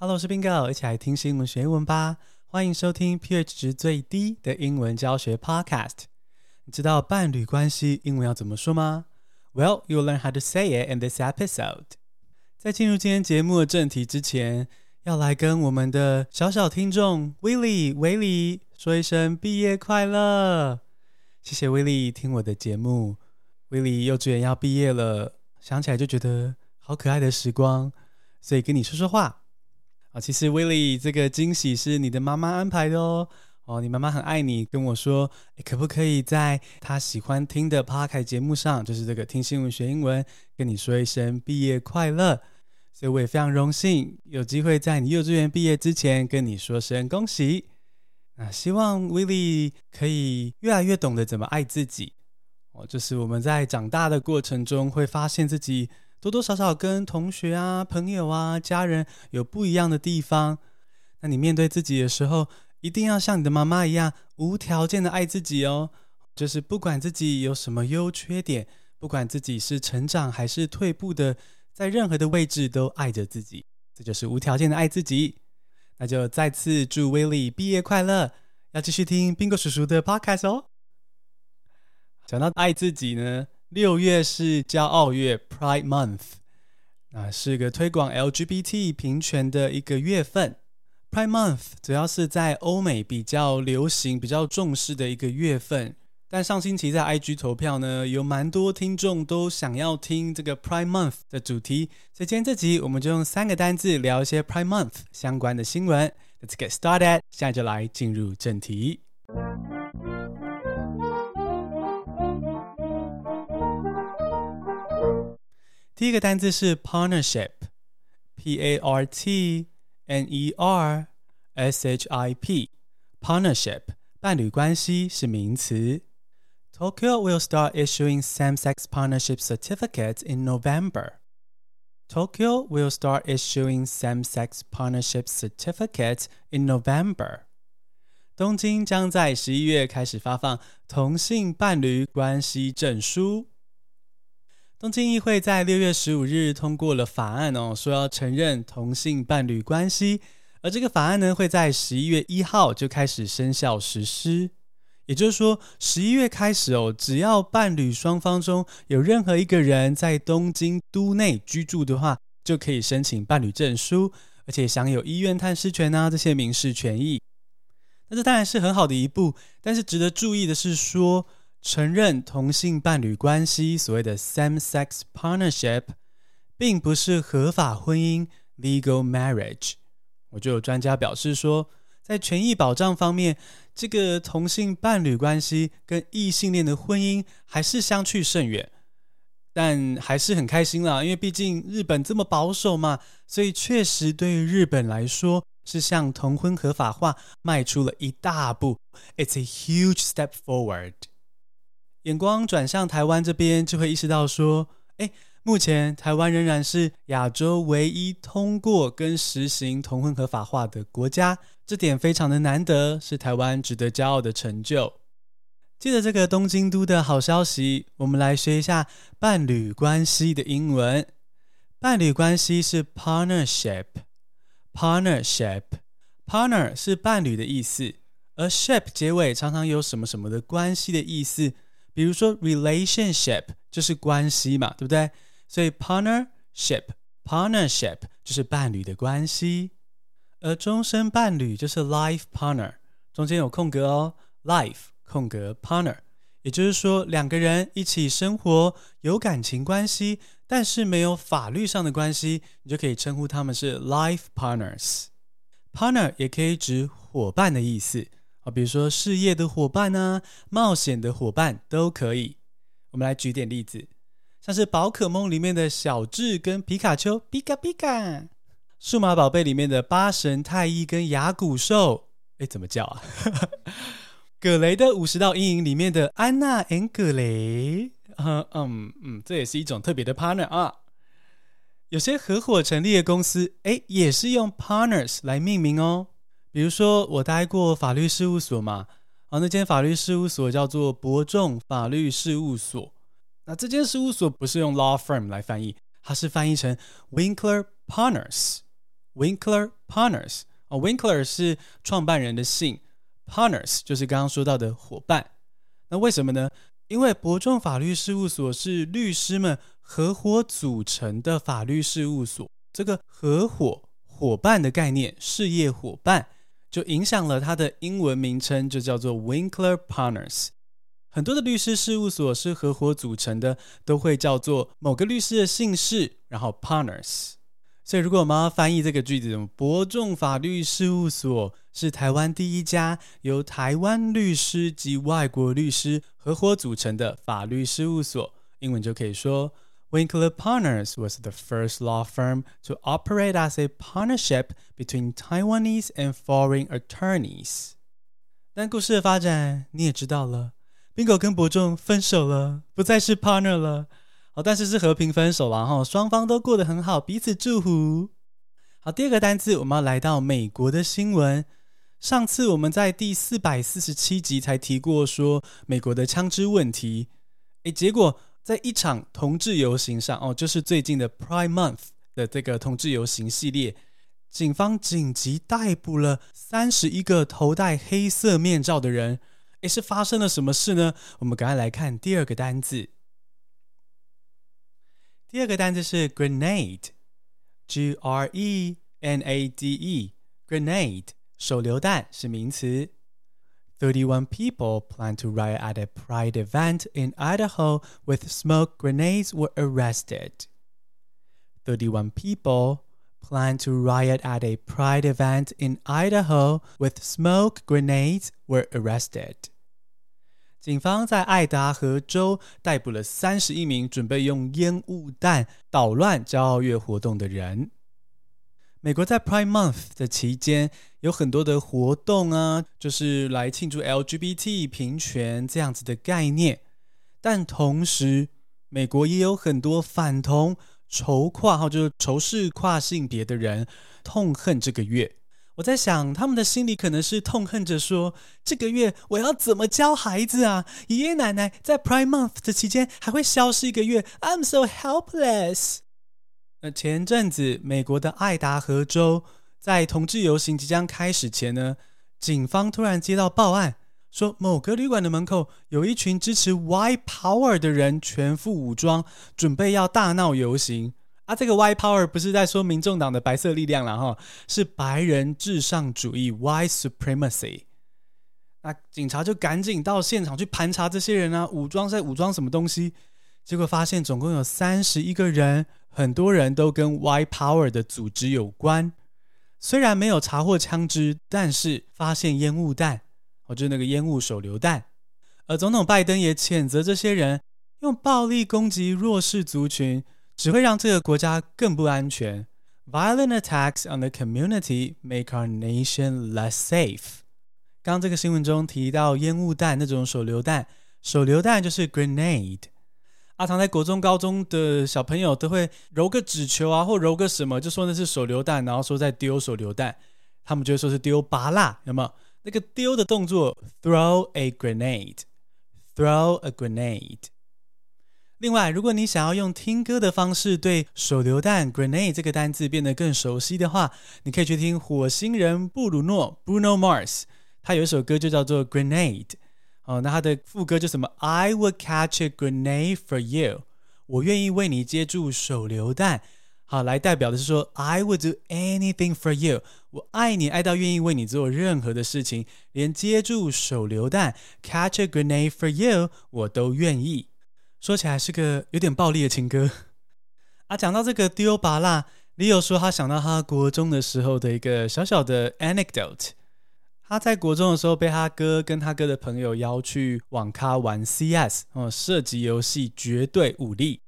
Hello，我是 Bingo，一起来听新闻学英文吧。欢迎收听 pH 值最低的英文教学 Podcast。你知道伴侣关系英文要怎么说吗？Well, you learn how to say it in this episode。在进入今天节目的正题之前，要来跟我们的小小听众 Willie 韦礼说一声毕业快乐。谢谢 Willie 听我的节目。Willie 幼稚园要毕业了，想起来就觉得好可爱的时光，所以跟你说说话。其实 Willie 这个惊喜是你的妈妈安排的哦。哦，你妈妈很爱你，跟我说，可不可以在她喜欢听的 Podcast 节目上，就是这个听新闻学英文，跟你说一声毕业快乐。所以我也非常荣幸有机会在你幼稚园毕业之前跟你说声恭喜。啊，希望 Willie 可以越来越懂得怎么爱自己。哦，就是我们在长大的过程中会发现自己。多多少少跟同学啊、朋友啊、家人有不一样的地方，那你面对自己的时候，一定要像你的妈妈一样，无条件的爱自己哦。就是不管自己有什么优缺点，不管自己是成长还是退步的，在任何的位置都爱着自己，这就是无条件的爱自己。那就再次祝威利毕业快乐，要继续听 Bingo 叔叔的 Podcast 哦。讲到爱自己呢。六月是骄傲月 （Pride Month），啊，是个推广 LGBT 平权的一个月份。Pride Month 主要是在欧美比较流行、比较重视的一个月份。但上星期在 IG 投票呢，有蛮多听众都想要听这个 Pride Month 的主题，所以今天这集我们就用三个单字聊一些 Pride Month 相关的新闻。Let's get started，现在就来进入正题。第一个单字是 partnership，p a r t n e r s h i p，partnership 伴侣关系是名词。Tokyo will start issuing same-sex partnership certificates in November. Tokyo will start issuing same-sex partnership certificates in November. 东京将在十一月开始发放同性伴侣关系证书。东京议会在六月十五日通过了法案哦，说要承认同性伴侣关系，而这个法案呢会在十一月一号就开始生效实施。也就是说，十一月开始哦，只要伴侣双方中有任何一个人在东京都内居住的话，就可以申请伴侣证书，而且享有医院探视权啊这些民事权益。那这当然是很好的一步，但是值得注意的是说。承认同性伴侣关系，所谓的 same-sex partnership，并不是合法婚姻 （legal marriage）。我就有专家表示说，在权益保障方面，这个同性伴侣关系跟异性恋的婚姻还是相去甚远。但还是很开心啦，因为毕竟日本这么保守嘛，所以确实对于日本来说，是向同婚合法化迈出了一大步。It's a huge step forward. 眼光转向台湾这边，就会意识到说，哎，目前台湾仍然是亚洲唯一通过跟实行同婚合法化的国家，这点非常的难得，是台湾值得骄傲的成就。借着这个东京都的好消息，我们来学一下伴侣关系的英文。伴侣关系是 partnership，partnership，partner 是伴侣的意思，而 ship 结尾常常有什么什么的关系的意思。比如说，relationship 就是关系嘛，对不对？所以 partnership，partnership 就是伴侣的关系，而终身伴侣就是 life partner，中间有空格哦，life 空格 partner，也就是说两个人一起生活有感情关系，但是没有法律上的关系，你就可以称呼他们是 life partners。partner 也可以指伙伴的意思。比如说事业的伙伴啊，冒险的伙伴都可以。我们来举点例子，像是宝可梦里面的小智跟皮卡丘，皮卡皮卡；数码宝贝里面的八神太一跟亚古兽，哎，怎么叫啊？葛雷的五十道阴影里面的安娜 and 葛雷，嗯嗯嗯，这也是一种特别的 partner 啊。有些合伙成立的公司，哎，也是用 partners 来命名哦。比如说，我待过法律事务所嘛，啊，那间法律事务所叫做博仲法律事务所。那这间事务所不是用 law firm 来翻译，它是翻译成 Winkler Partners。Winkler Partners 啊，Winkler 是创办人的姓，Partners 就是刚刚说到的伙伴。那为什么呢？因为博仲法律事务所是律师们合伙组成的法律事务所，这个合伙伙伴的概念，事业伙伴，就影响了它的英文名称，就叫做 Winkler Partners。很多的律师事务所是合伙组成的，都会叫做某个律师的姓氏，然后 Partners。所以，如果我们要翻译这个句子，博仲法律事务所是台湾第一家由台湾律师及外国律师合伙组成的法律事务所，英文就可以说 ：Winkler Partners was the first law firm to operate as a partnership between Taiwanese and foreign attorneys。但故事的发展你也知道了，Bingo 跟博仲分手了，不再是 partner 了。好，但是是和平分手了哈，双方都过得很好，彼此祝福。好，第二个单词我们要来到美国的新闻。上次我们在第四百四十七集才提过说美国的枪支问题，诶，结果 在一场同志游行上哦，就是最近的 Pride Month 的这个同志游行系列，警方紧急逮捕了三十一个头戴黑色面罩的人。诶，是发生了什么事呢？我们赶快来看第二个单字。第二个单词是 grenade，G R E N A D E，grenade，手榴弹是名词。Thirty-one people plan to riot at a pride event in Idaho with smoke grenades were arrested. Thirty-one people plan to riot at a pride event in Idaho with smoke grenades were arrested. 警方在爱达荷州逮捕了三十一名准备用烟雾弹捣乱骄傲月活动的人。 美国在 Pride Month 的期间有很多的活动啊，就是来庆祝 LGBT 平权这样子的概念。但同时，美国也有很多反同、仇跨，或就是仇视跨性别的人，痛恨这个月。我在想，他们的心里可能是痛恨着说：“这个月我要怎么教孩子啊？爷爷奶奶在 Pride Month 的期间还会消失一个月，I'm so helpless。”那前阵子，美国的爱达荷州在同志游行即将开始前呢，警方突然接到报案，说某个旅馆的门口有一群支持 White Power 的人，全副武装，准备要大闹游行。啊，这个 White Power 不是在说民众党的白色力量了哈，是白人至上主义 White Supremacy。那警察就赶紧到现场去盘查这些人啊，武装在武装什么东西？结果发现总共有三十一个人，很多人都跟 White Power 的组织有关。虽然没有查获枪支，但是发现烟雾弹，哦，就是那个烟雾手榴弹。而总统拜登也谴责这些人用暴力攻击弱势族群。只会让这个国家更不安全。Violent attacks on the community make our nation less safe。刚刚这个新闻中提到烟雾弹那种手榴弹，手榴弹就是 grenade。阿唐在国中、高中的小朋友都会揉个纸球啊，或揉个什么，就说那是手榴弹，然后说在丢手榴弹，他们就会说是丢芭乐，有没有？那个丢的动作，throw a grenade，throw a grenade。另外，如果你想要用听歌的方式对手榴弹 grenade 这个单字变得更熟悉的话，你可以去听火星人布鲁诺 Bruno Mars，他有一首歌就叫做 Grenade。哦，那他的副歌就什么 I would catch a grenade for you，我愿意为你接住手榴弹。好，来代表的是说 I would do anything for you，我爱你爱到愿意为你做任何的事情，连接住手榴弹 catch a grenade for you 我都愿意。说起来是个有点暴力的情歌啊！讲到这个丢芭乐，李友说他想到他国中的时候的一个小小的 anecdote。他在国中的时候被他哥跟他哥的朋友邀去网咖玩 CS 哦，射击游戏绝对武力。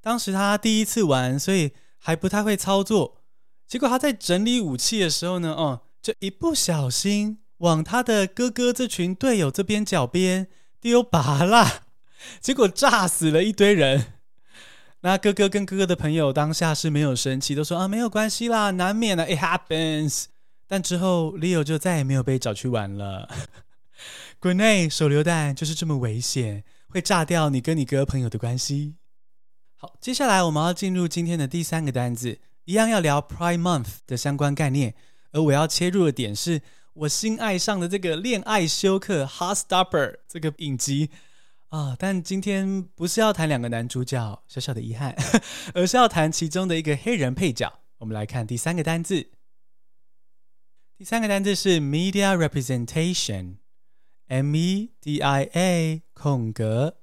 当时他第一次玩，所以还不太会操作。结果他在整理武器的时候呢，哦，就一不小心往他的哥哥这群队友这边脚边丢芭乐。结果炸死了一堆人。那哥哥跟哥哥的朋友当下是没有生气，都说啊没有关系啦，难免的，it happens。但之后 Leo 就再也没有被找去玩了。国内手榴弹就是这么危险，会炸掉你跟你哥朋友的关系。好，接下来我们要进入今天的第三个单字一样要聊 Pride Month 的相关概念，而我要切入的点是我新爱上的这个恋爱休克 Heartstopper 这个影集啊。但今天不是要谈两个男主角，小小的遗憾，而是要谈其中的一个黑人配角。我们来看第三个单字，第三个单字是 Media Representation，M E D I A 空格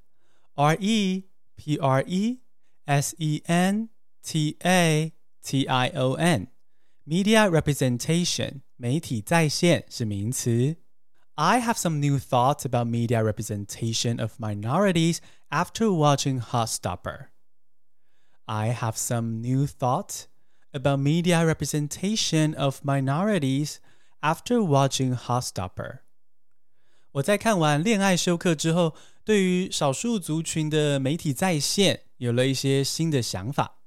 R E P R E S E N T A。T I O N，Media Representation，媒体再现是名词。I have some new thoughts about media representation of minorities after watching Heartstopper. I have some new thoughts about media representation of minorities after watching Heartstopper. 我在看完《恋爱休克》之后，对于少数族群的媒体再现有了一些新的想法。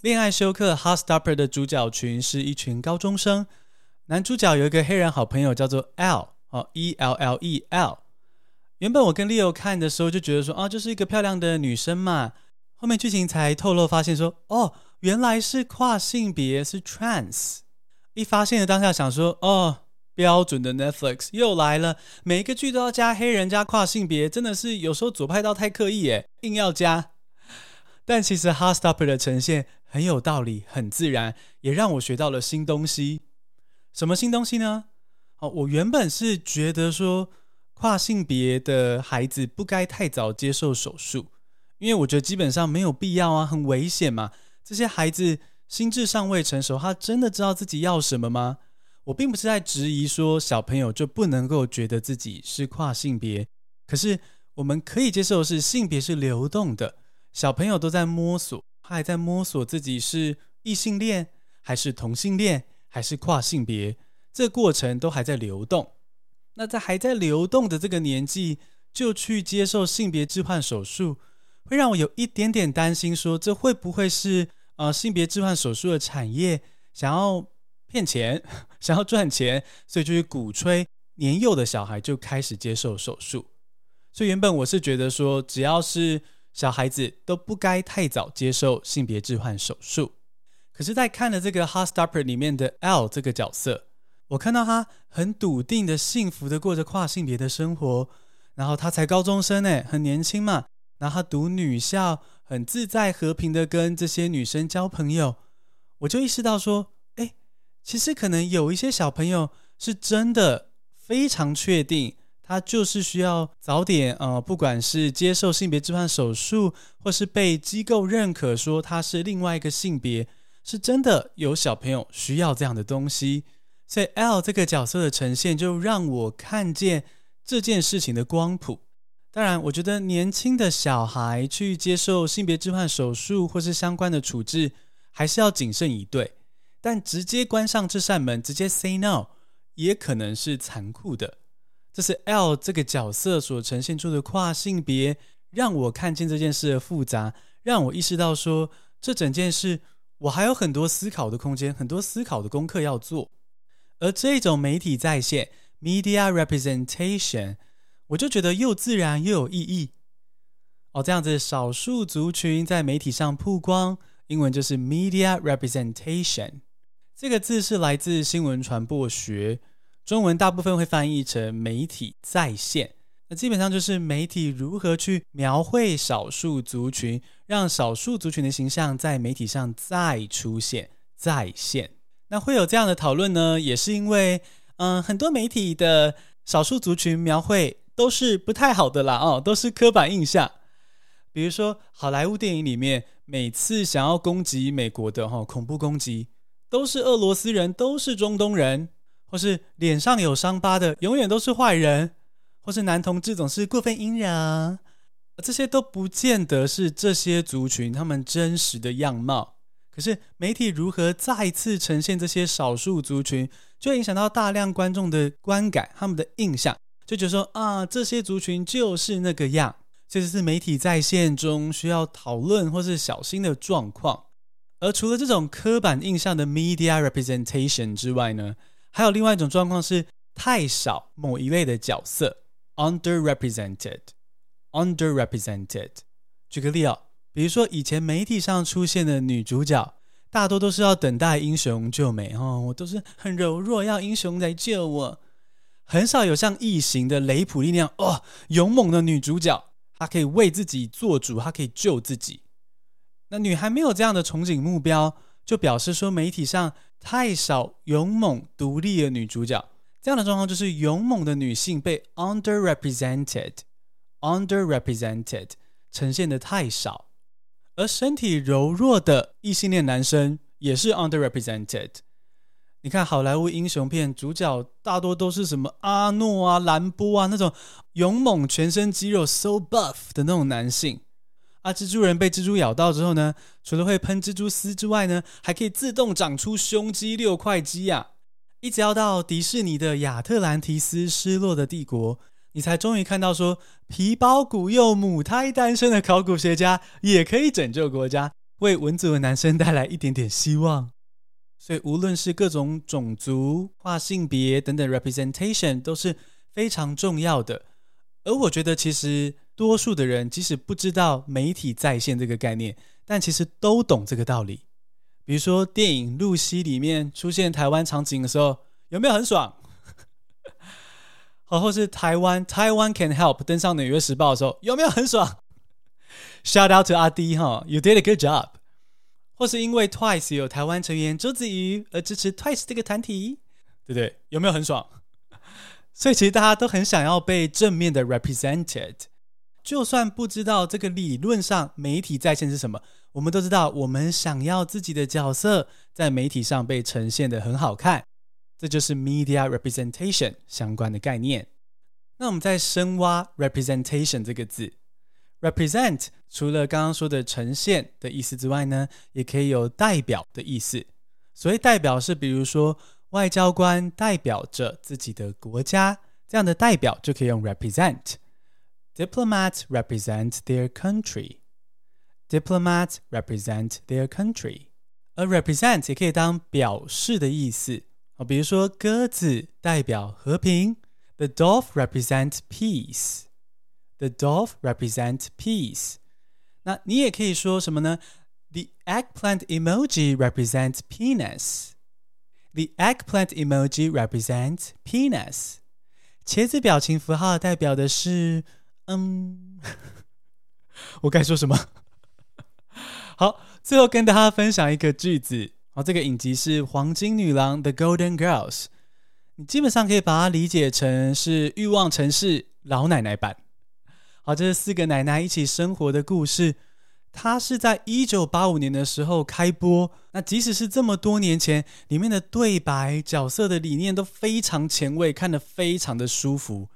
恋爱休克 Heartstopper 的主角群是一群高中生，男主角有一个黑人好朋友叫做 L 哦，E L L E L。原本我跟 Leo 看的时候就觉得说啊，就是一个漂亮的女生嘛。后面剧情才透露发现说，哦，原来是跨性别，是 trans。一发现的当下想说，哦，标准的 Netflix 又来了，每一个剧都要加黑人加跨性别，真的是有时候左派到太刻意耶，硬要加。但其实 Heartstopper 的呈现很有道理，很自然，也让我学到了新东西。什么新东西呢？哦，我原本是觉得说跨性别的孩子不该太早接受手术，因为我觉得基本上没有必要啊，很危险嘛。这些孩子心智尚未成熟，他真的知道自己要什么吗？我并不是在质疑说小朋友就不能够觉得自己是跨性别，可是我们可以接受的是性别是流动的。小朋友都在摸索，他还在摸索自己是异性恋还是同性恋还是跨性别，这过程都还在流动。那在还在流动的这个年纪就去接受性别置换手术，会让我有一点点担心，说这会不会是呃性别置换手术的产业想要骗钱，想要赚钱，所以就去鼓吹年幼的小孩就开始接受手术。所以原本我是觉得说，只要是小孩子都不该太早接受性别置换手术。可是，在看了这个《Heartstopper》里面的 L 这个角色，我看到他很笃定的、幸福的过着跨性别的生活。然后他才高中生呢，很年轻嘛。然后他读女校，很自在、和平的跟这些女生交朋友。我就意识到说，哎，其实可能有一些小朋友是真的非常确定。他就是需要早点，呃，不管是接受性别置换手术，或是被机构认可说他是另外一个性别，是真的有小朋友需要这样的东西。所以 L 这个角色的呈现，就让我看见这件事情的光谱。当然，我觉得年轻的小孩去接受性别置换手术或是相关的处置，还是要谨慎以对。但直接关上这扇门，直接 say no，也可能是残酷的。这是 L 这个角色所呈现出的跨性别，让我看见这件事的复杂，让我意识到说，这整件事我还有很多思考的空间，很多思考的功课要做。而这种媒体再现 （media representation），我就觉得又自然又有意义。哦，这样子少数族群在媒体上曝光，英文就是 media representation。这个字是来自新闻传播学。中文大部分会翻译成媒体再现，那基本上就是媒体如何去描绘少数族群，让少数族群的形象在媒体上再出现、再现。那会有这样的讨论呢，也是因为，嗯，很多媒体的少数族群描绘都是不太好的啦，哦，都是刻板印象。比如说，好莱坞电影里面每次想要攻击美国的哈恐怖攻击，都是俄罗斯人，都是中东人。或是脸上有伤疤的永远都是坏人，或是男同志总是过分阴柔，这些都不见得是这些族群他们真实的样貌。可是媒体如何再次呈现这些少数族群，就影响到大量观众的观感，他们的印象就觉得说啊，这些族群就是那个样。这就是媒体再现中需要讨论或是小心的状况。而除了这种刻板印象的 media representation 之外呢，还有另外一种状况是太少某一类的角色，underrepresented，underrepresented。举个例哦，比如说以前媒体上出现的女主角，大多都是要等待英雄救美哦，我都是很柔弱，要英雄来救我。很少有像异形的雷普利那样哦，勇猛的女主角，她可以为自己做主，她可以救自己。那女孩没有这样的憧憬目标，就表示说媒体上太少勇猛独立的女主角。这样的状况就是勇猛的女性被 underrepresented，underrepresented 呈现的太少。而身体柔弱的异性恋男生也是 underrepresented。你看好莱坞英雄片，主角大多都是什么阿诺啊、兰波啊那种勇猛、全身肌肉 so buff 的那种男性。啊，蜘蛛人被蜘蛛咬到之后呢，除了会喷蜘蛛丝之外呢，还可以自动长出胸肌六块肌啊！一直要到迪士尼的亚特兰提斯失落的帝国。你才终于看到说，皮包骨又母胎单身的考古学家也可以拯救国家，为文组的男生带来一点点希望。所以，无论是各种种族、跨性别等等 representation 都是非常重要的。而我觉得，其实多数的人即使不知道媒体再现这个概念，但其实都懂这个道理。比如说，电影《露西》里面出现台湾场景的时候，有没有很爽？或是台湾台湾 can help 登上纽约时报的时候，有没有很爽？Shout out to 阿滴哈，You did a good job。或是因为 Twice 有台湾成员周子瑜而支持 Twice 这个团体，对不对？有没有很爽？所以其实大家都很想要被正面的 represented。就算不知道这个理论上媒体在线是什么，我们都知道我们想要自己的角色在媒体上被呈现的很好看。这就是 media representation 相关的概念。那我们再深挖 representation 这个字，represent 除了刚刚说的呈现的意思之外呢，也可以有代表的意思。所谓代表是，比如说外交官代表着自己的国家，这样的代表就可以用 represent。Diplomats represent their country. Diplomats represent their country. 而 represent 也可以当表示的意思。比如说，鸽子代表和平，The dove represents peace. The dove represents peace. 那你也可以说什么呢？The eggplant emoji represents penis. The eggplant emoji represents penis. 茄子表情符号代表的是，嗯，我该说什么？好，最后跟大家分享一个句子。好，这个影集是《黄金女郎》The Golden Girls，你基本上可以把它理解成是《欲望城市》老奶奶版。好，这是四个奶奶一起生活的故事。它是在一九八五年的时候开播。那即使是这么多年前，里面的对白、角色的理念都非常前卫，看得非常的舒服。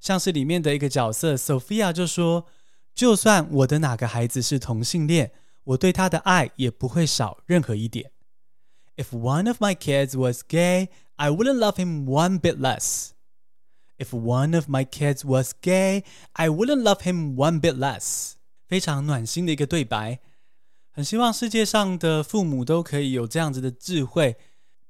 像是里面的一个角色 Sophia 就说：“就算我的哪个孩子是同性恋，我对他的爱也不会少任何一点。” If one of my kids was gay, I wouldn't love him one bit less. If one of my kids was gay, I wouldn't love him one bit less. 非常暖心的一个对白，很希望世界上的父母都可以有这样子的智慧。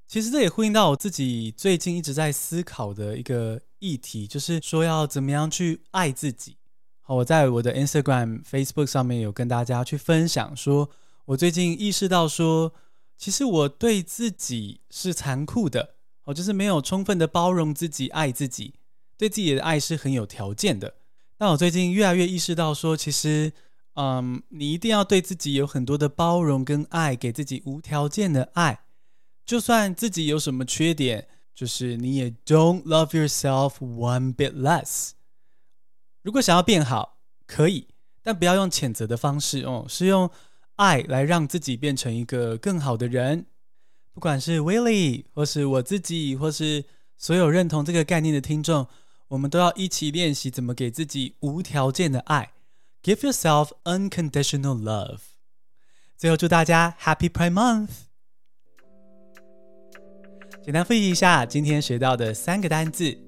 其实这也呼应到我自己最近一直在思考的一个议题，就是说要怎么样去爱自己。好，我在我的 Instagram、Facebook 上面有跟大家去分享，说我最近意识到说。其实我对自己是残酷的，我就是没有充分的包容自己、爱自己，对自己的爱是很有条件的。但我最近越来越意识到说，其实，嗯，你一定要对自己有很多的包容跟爱，给自己无条件的爱。就算自己有什么缺点，就是你也 don't love yourself one bit less。如果想要变好，可以，但不要用谴责的方式哦，是用。爱来让自己变成一个更好的人，不管是 Willie 或是我自己，或是所有认同这个概念的听众，我们都要一起练习怎么给自己无条件的爱，Give yourself unconditional love。最后祝大家 Happy Pride Month！简单复习一下今天学到的三个单字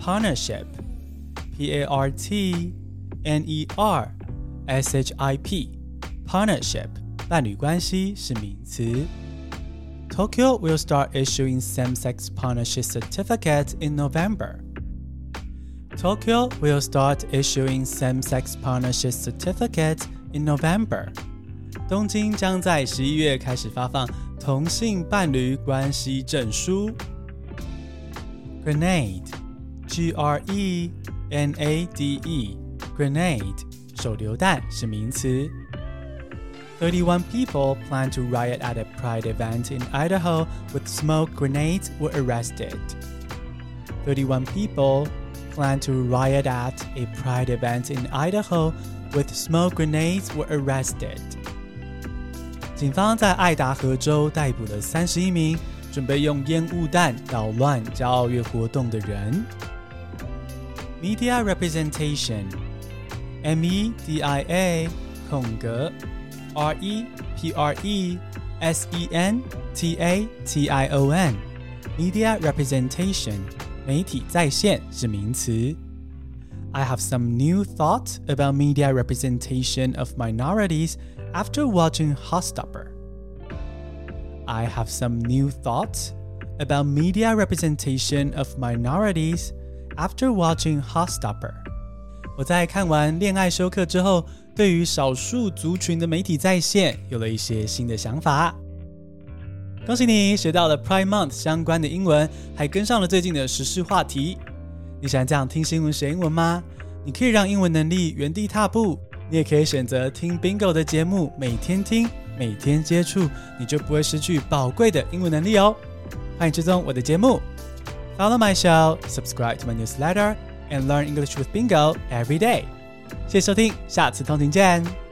：Partnership，P-A-R-T-N-E-R。S H I P partnership 伴侣关系是名词。Tokyo will start issuing same-sex partnership certificates in November. Tokyo will start issuing same-sex partnership certificates in November. 东京将在十一月开始发放同性伴侣关系证书。Grenade，G-R-E-N-A-D-E，Grenade，手榴弹是名词。 Thirty-one people planned to riot at a pride event in Idaho with smoke grenades were arrested. Thirty-one people planned to riot at a pride event in Idaho with smoke grenades were arrested. 警方在爱达荷州逮捕了三十一名准备用烟雾弹捣乱骄傲月活动的人。Media representation, M-E-D-I-A 空格 R-E-P-R-E-S-E-N-T-A-T-I-O-N Media representation 媒体再现是名词。I have some new thoughts about media representation of minorities after watching Heartstopper. I have some new thoughts about media representation of minorities after watching Heartstopper. 我在看完《恋爱修课》之后， 对于少数族群的媒体在线有了一些新的想法。恭喜你学到了 Pride Month 相关的英文，还跟上了最近的时事话题。你喜欢这样听新闻学英文吗？你可以让英文能力原地踏步，你也可以选择听 Bingo 的节目，每天听，每天接触，你就不会失去宝贵的英文能力哦。欢迎追踪我的节目，Follow my show, subscribe to my newsletter, and learn English with Bingo every day。谢谢收听，下次通勤见。